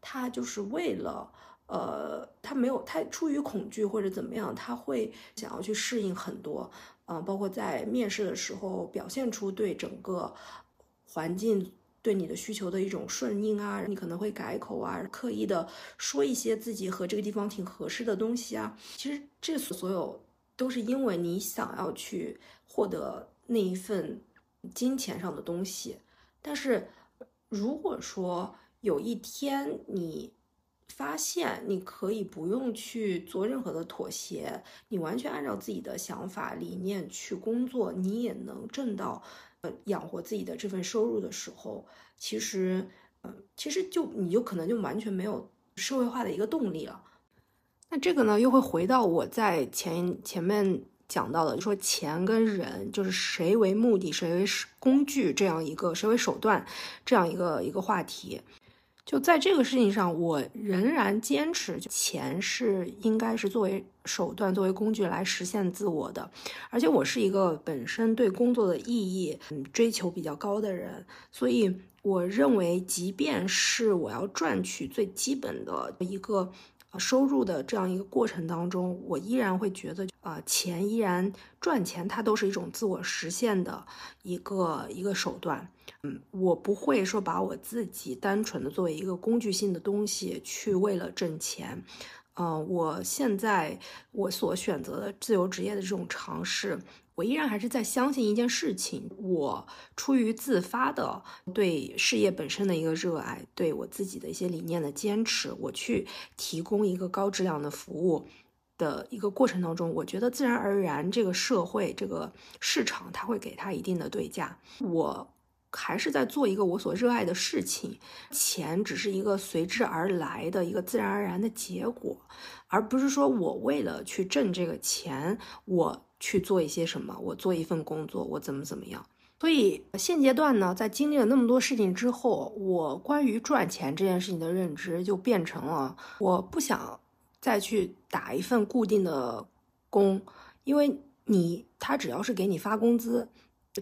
他就是为了，呃，他没有，他出于恐惧或者怎么样，他会想要去适应很多，嗯，包括在面试的时候表现出对整个环境对你的需求的一种顺应啊，你可能会改口啊，刻意的说一些自己和这个地方挺合适的东西啊。其实这所有都是因为你想要去获得。那一份金钱上的东西，但是如果说有一天你发现你可以不用去做任何的妥协，你完全按照自己的想法理念去工作，你也能挣到呃养活自己的这份收入的时候，其实，嗯，其实就你就可能就完全没有社会化的一个动力了。那这个呢，又会回到我在前前面。讲到的就，说钱跟人就是谁为目的，谁为工具，这样一个谁为手段，这样一个一个话题。就在这个事情上，我仍然坚持，钱是应该是作为手段、作为工具来实现自我的。而且我是一个本身对工作的意义嗯追求比较高的人，所以我认为，即便是我要赚取最基本的一个。收入的这样一个过程当中，我依然会觉得，啊，钱依然赚钱，它都是一种自我实现的一个一个手段。嗯，我不会说把我自己单纯的作为一个工具性的东西去为了挣钱。嗯，我现在我所选择的自由职业的这种尝试。我依然还是在相信一件事情，我出于自发的对事业本身的一个热爱，对我自己的一些理念的坚持，我去提供一个高质量的服务的一个过程当中，我觉得自然而然这个社会这个市场它会给他一定的对价。我还是在做一个我所热爱的事情，钱只是一个随之而来的一个自然而然的结果，而不是说我为了去挣这个钱，我。去做一些什么？我做一份工作，我怎么怎么样？所以现阶段呢，在经历了那么多事情之后，我关于赚钱这件事情的认知就变成了：我不想再去打一份固定的工，因为你他只要是给你发工资，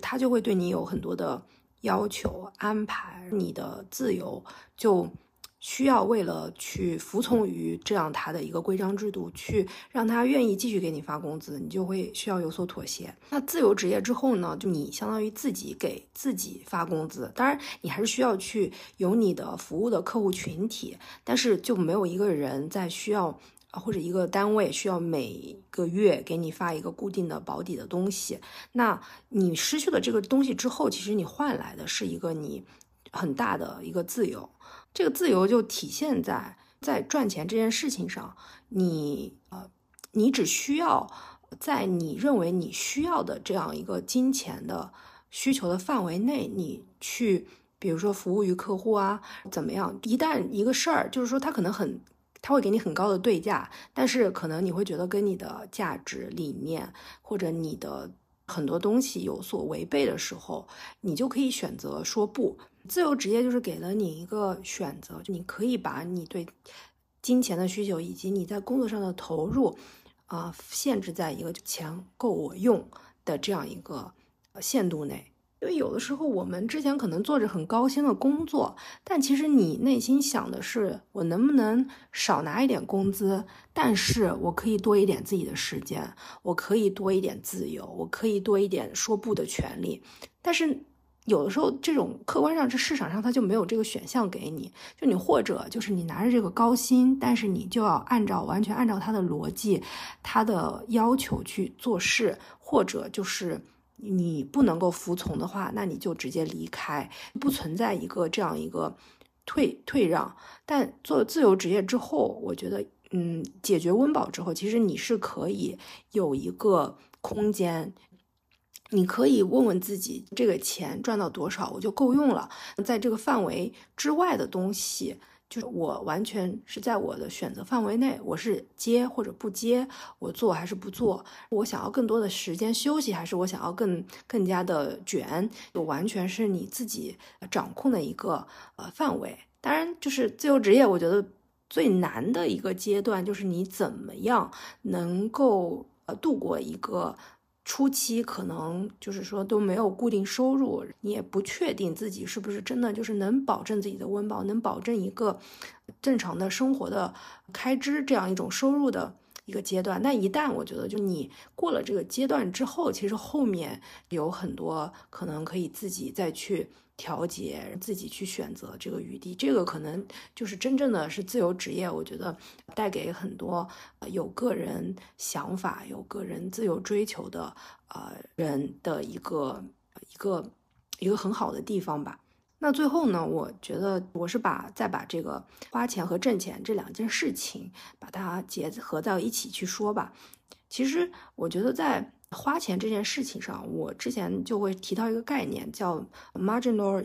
他就会对你有很多的要求安排，你的自由就。需要为了去服从于这样他的一个规章制度，去让他愿意继续给你发工资，你就会需要有所妥协。那自由职业之后呢？就你相当于自己给自己发工资，当然你还是需要去有你的服务的客户群体，但是就没有一个人在需要或者一个单位需要每个月给你发一个固定的保底的东西。那你失去了这个东西之后，其实你换来的是一个你很大的一个自由。这个自由就体现在在赚钱这件事情上，你呃，你只需要在你认为你需要的这样一个金钱的需求的范围内，你去，比如说服务于客户啊，怎么样？一旦一个事儿，就是说他可能很，他会给你很高的对价，但是可能你会觉得跟你的价值理念或者你的很多东西有所违背的时候，你就可以选择说不。自由职业就是给了你一个选择，你可以把你对金钱的需求以及你在工作上的投入，啊，限制在一个钱够我用的这样一个限度内。因为有的时候我们之前可能做着很高薪的工作，但其实你内心想的是，我能不能少拿一点工资，但是我可以多一点自己的时间，我可以多一点自由，我可以多一点说不的权利，但是。有的时候，这种客观上这市场上它就没有这个选项给你，就你或者就是你拿着这个高薪，但是你就要按照完全按照他的逻辑、他的要求去做事，或者就是你不能够服从的话，那你就直接离开，不存在一个这样一个退退让。但做自由职业之后，我觉得，嗯，解决温饱之后，其实你是可以有一个空间。你可以问问自己，这个钱赚到多少我就够用了。在这个范围之外的东西，就是我完全是在我的选择范围内，我是接或者不接，我做还是不做，我想要更多的时间休息，还是我想要更更加的卷，就完全是你自己掌控的一个呃范围。当然，就是自由职业，我觉得最难的一个阶段就是你怎么样能够呃度过一个。初期可能就是说都没有固定收入，你也不确定自己是不是真的就是能保证自己的温饱，能保证一个正常的生活的开支这样一种收入的一个阶段。那一旦我觉得就你过了这个阶段之后，其实后面有很多可能可以自己再去。调节自己去选择这个余地，这个可能就是真正的是自由职业。我觉得带给很多有个人想法、有个人自由追求的呃人的一个一个一个很好的地方吧。那最后呢，我觉得我是把再把这个花钱和挣钱这两件事情把它结合到一起去说吧。其实我觉得在。花钱这件事情上，我之前就会提到一个概念，叫 marginal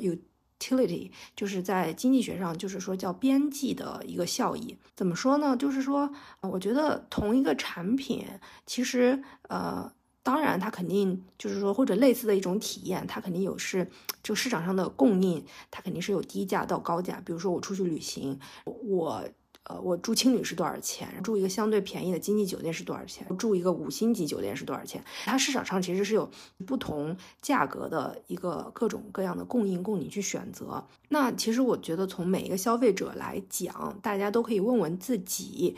utility，就是在经济学上就是说叫边际的一个效益。怎么说呢？就是说，我觉得同一个产品，其实呃，当然它肯定就是说或者类似的一种体验，它肯定有是就市场上的供应，它肯定是有低价到高价。比如说我出去旅行，我。呃，我住青旅是多少钱？住一个相对便宜的经济酒店是多少钱？住一个五星级酒店是多少钱？它市场上其实是有不同价格的一个各种各样的供应供你去选择。那其实我觉得从每一个消费者来讲，大家都可以问问自己，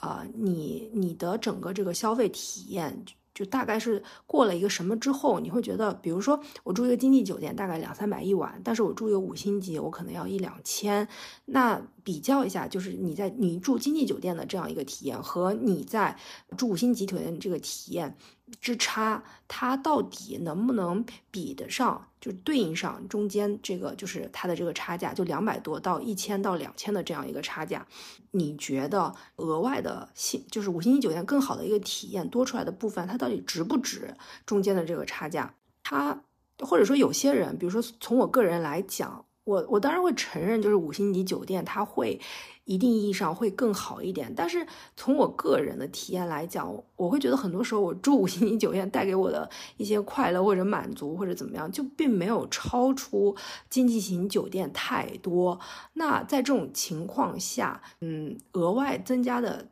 呃，你你的整个这个消费体验。就大概是过了一个什么之后，你会觉得，比如说我住一个经济酒店，大概两三百一晚，但是我住一个五星级，我可能要一两千。那比较一下，就是你在你住经济酒店的这样一个体验和你在住五星级酒店这个体验。之差，它到底能不能比得上？就对应上中间这个，就是它的这个差价，就两百多到一千到两千的这样一个差价，你觉得额外的性，就是五星级酒店更好的一个体验多出来的部分，它到底值不值中间的这个差价？它或者说有些人，比如说从我个人来讲，我我当然会承认，就是五星级酒店它会。一定意义上会更好一点，但是从我个人的体验来讲，我会觉得很多时候我住五星级酒店带给我的一些快乐或者满足或者怎么样，就并没有超出经济型酒店太多。那在这种情况下，嗯，额外增加的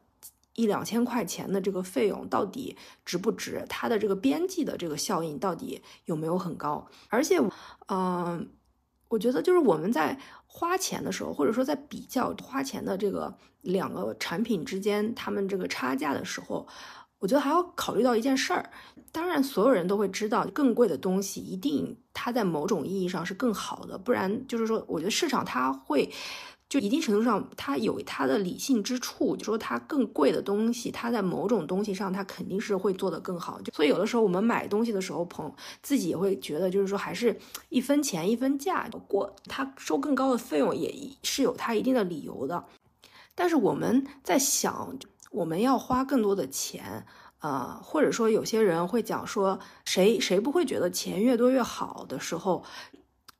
一两千块钱的这个费用到底值不值？它的这个边际的这个效应到底有没有很高？而且，嗯。我觉得就是我们在花钱的时候，或者说在比较花钱的这个两个产品之间，他们这个差价的时候，我觉得还要考虑到一件事儿。当然，所有人都会知道，更贵的东西一定它在某种意义上是更好的，不然就是说，我觉得市场它会。就一定程度上，它有它的理性之处。就说它更贵的东西，它在某种东西上，它肯定是会做得更好。就所以有的时候我们买东西的时候，朋自己也会觉得，就是说还是一分钱一分价。过它收更高的费用，也是有它一定的理由的。但是我们在想，我们要花更多的钱，呃，或者说有些人会讲说，谁谁不会觉得钱越多越好的时候，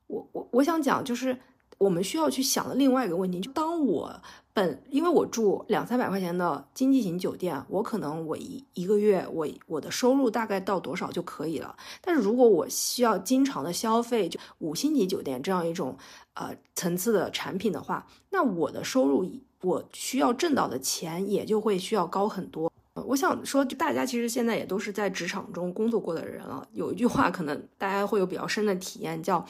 我我我想讲就是。我们需要去想的另外一个问题，就当我本因为我住两三百块钱的经济型酒店，我可能我一一个月我我的收入大概到多少就可以了。但是如果我需要经常的消费，就五星级酒店这样一种呃层次的产品的话，那我的收入我需要挣到的钱也就会需要高很多。我想说，大家其实现在也都是在职场中工作过的人了，有一句话可能大家会有比较深的体验，叫。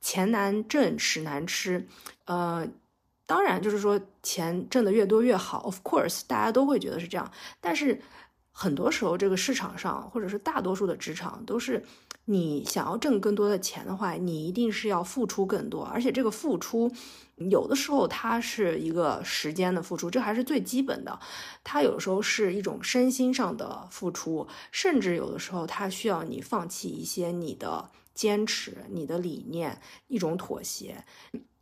钱难挣，屎难吃，呃，当然就是说钱挣的越多越好，of course，大家都会觉得是这样。但是很多时候，这个市场上或者是大多数的职场都是，你想要挣更多的钱的话，你一定是要付出更多，而且这个付出有的时候它是一个时间的付出，这还是最基本的。它有的时候是一种身心上的付出，甚至有的时候它需要你放弃一些你的。坚持你的理念，一种妥协。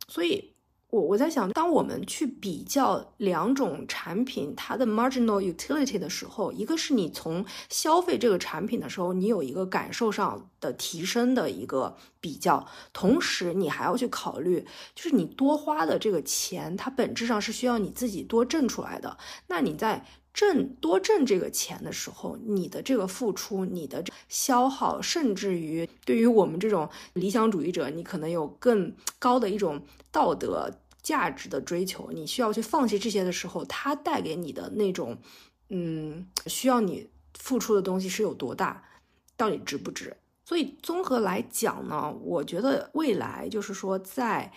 所以，我我在想，当我们去比较两种产品它的 marginal utility 的时候，一个是你从消费这个产品的时候，你有一个感受上的提升的一个比较，同时你还要去考虑，就是你多花的这个钱，它本质上是需要你自己多挣出来的。那你在挣多挣这个钱的时候，你的这个付出、你的消耗，甚至于对于我们这种理想主义者，你可能有更高的一种道德价值的追求，你需要去放弃这些的时候，它带给你的那种，嗯，需要你付出的东西是有多大？到底值不值？所以综合来讲呢，我觉得未来就是说在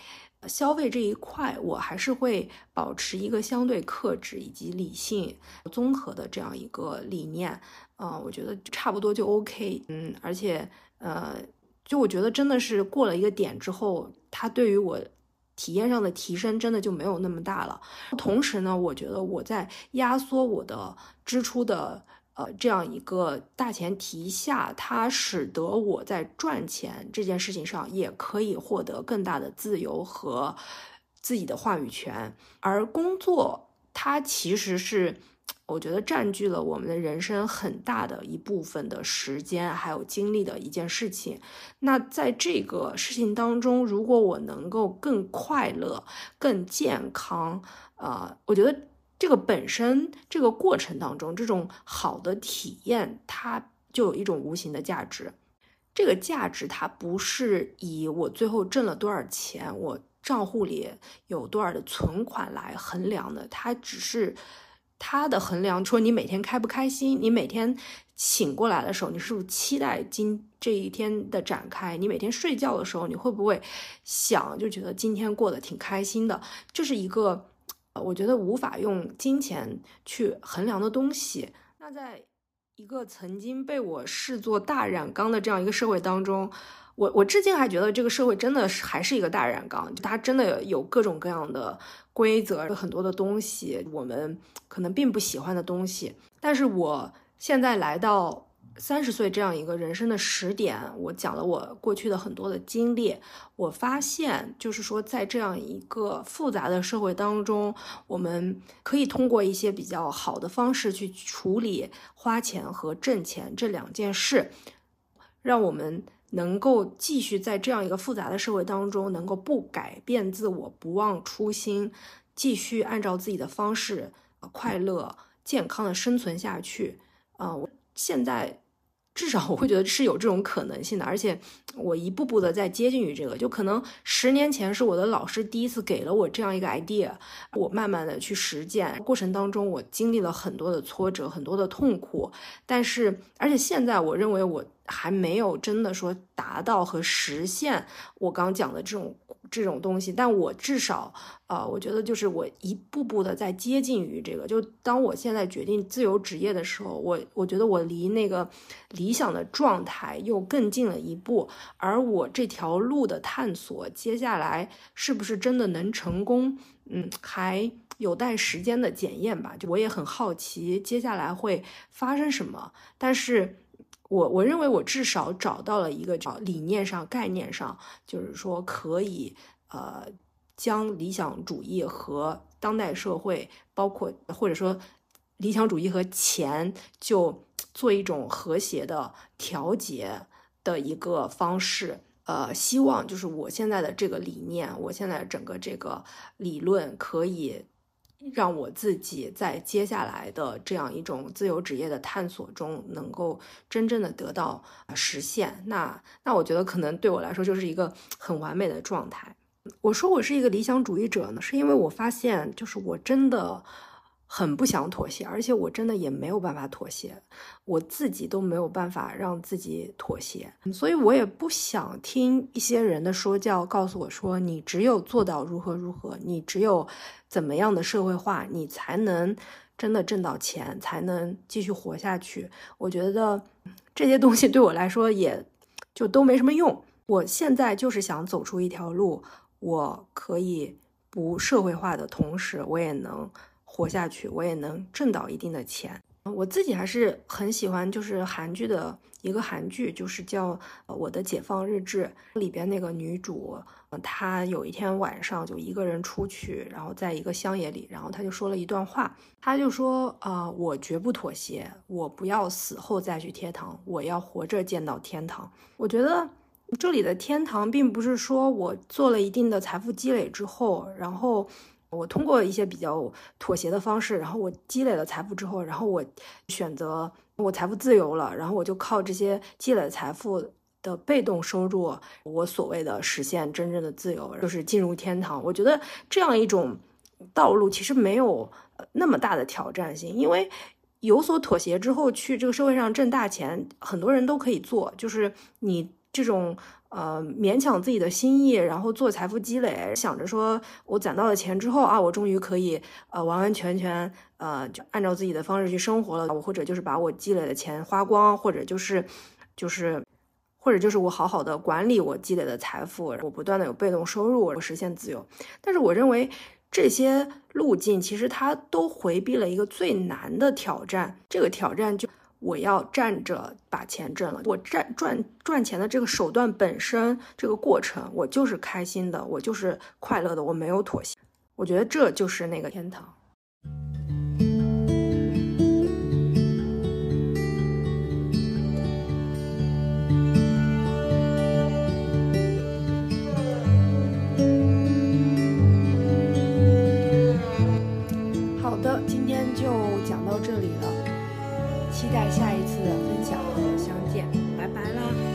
消费这一块，我还是会保持一个相对克制以及理性综合的这样一个理念。啊，我觉得差不多就 OK。嗯，而且呃，就我觉得真的是过了一个点之后，它对于我体验上的提升真的就没有那么大了。同时呢，我觉得我在压缩我的支出的。呃，这样一个大前提下，它使得我在赚钱这件事情上也可以获得更大的自由和自己的话语权。而工作，它其实是我觉得占据了我们的人生很大的一部分的时间还有精力的一件事情。那在这个事情当中，如果我能够更快乐、更健康，呃，我觉得。这个本身，这个过程当中，这种好的体验，它就有一种无形的价值。这个价值，它不是以我最后挣了多少钱，我账户里有多少的存款来衡量的。它只是它的衡量，说你每天开不开心，你每天醒过来的时候，你是不是期待今这一天的展开？你每天睡觉的时候，你会不会想，就觉得今天过得挺开心的？就是一个。呃我觉得无法用金钱去衡量的东西，那在一个曾经被我视作大染缸的这样一个社会当中，我我至今还觉得这个社会真的是还是一个大染缸，就它真的有各种各样的规则，有很多的东西，我们可能并不喜欢的东西，但是我现在来到。三十岁这样一个人生的时点，我讲了我过去的很多的经历。我发现，就是说，在这样一个复杂的社会当中，我们可以通过一些比较好的方式去处理花钱和挣钱这两件事，让我们能够继续在这样一个复杂的社会当中，能够不改变自我、不忘初心，继续按照自己的方式快乐、健康的生存下去。啊，我现在。至少我会觉得是有这种可能性的，而且我一步步的在接近于这个。就可能十年前是我的老师第一次给了我这样一个 idea，我慢慢的去实践过程当中，我经历了很多的挫折，很多的痛苦。但是，而且现在我认为我还没有真的说达到和实现我刚讲的这种。这种东西，但我至少，呃，我觉得就是我一步步的在接近于这个。就当我现在决定自由职业的时候，我我觉得我离那个理想的状态又更近了一步。而我这条路的探索，接下来是不是真的能成功？嗯，还有待时间的检验吧。就我也很好奇，接下来会发生什么。但是。我我认为我至少找到了一个叫理念上、概念上，就是说可以呃将理想主义和当代社会，包括或者说理想主义和钱，就做一种和谐的调节的一个方式。呃，希望就是我现在的这个理念，我现在整个这个理论可以。让我自己在接下来的这样一种自由职业的探索中，能够真正的得到实现。那那我觉得可能对我来说就是一个很完美的状态。我说我是一个理想主义者呢，是因为我发现，就是我真的。很不想妥协，而且我真的也没有办法妥协，我自己都没有办法让自己妥协，所以我也不想听一些人的说教，告诉我说你只有做到如何如何，你只有怎么样的社会化，你才能真的挣到钱，才能继续活下去。我觉得这些东西对我来说也就都没什么用。我现在就是想走出一条路，我可以不社会化的同时，我也能。活下去，我也能挣到一定的钱。我自己还是很喜欢，就是韩剧的一个韩剧，就是叫《我的解放日志》里边那个女主，她有一天晚上就一个人出去，然后在一个乡野里，然后她就说了一段话，她就说：“啊，我绝不妥协，我不要死后再去天堂，我要活着见到天堂。”我觉得这里的天堂，并不是说我做了一定的财富积累之后，然后。我通过一些比较妥协的方式，然后我积累了财富之后，然后我选择我财富自由了，然后我就靠这些积累财富的被动收入，我所谓的实现真正的自由，就是进入天堂。我觉得这样一种道路其实没有那么大的挑战性，因为有所妥协之后去这个社会上挣大钱，很多人都可以做。就是你这种呃勉强自己的心意，然后做财富积累，想着说我攒到了钱之后啊，我终于可以呃完完全全呃就按照自己的方式去生活了。我或者就是把我积累的钱花光，或者就是就是或者就是我好好的管理我积累的财富，我不断的有被动收入，我实现自由。但是我认为。这些路径其实它都回避了一个最难的挑战，这个挑战就我要站着把钱挣了，我赚赚赚钱的这个手段本身，这个过程我就是开心的，我就是快乐的，我没有妥协，我觉得这就是那个天堂。好的，今天就讲到这里了。期待下一次的分享和相见，拜拜啦。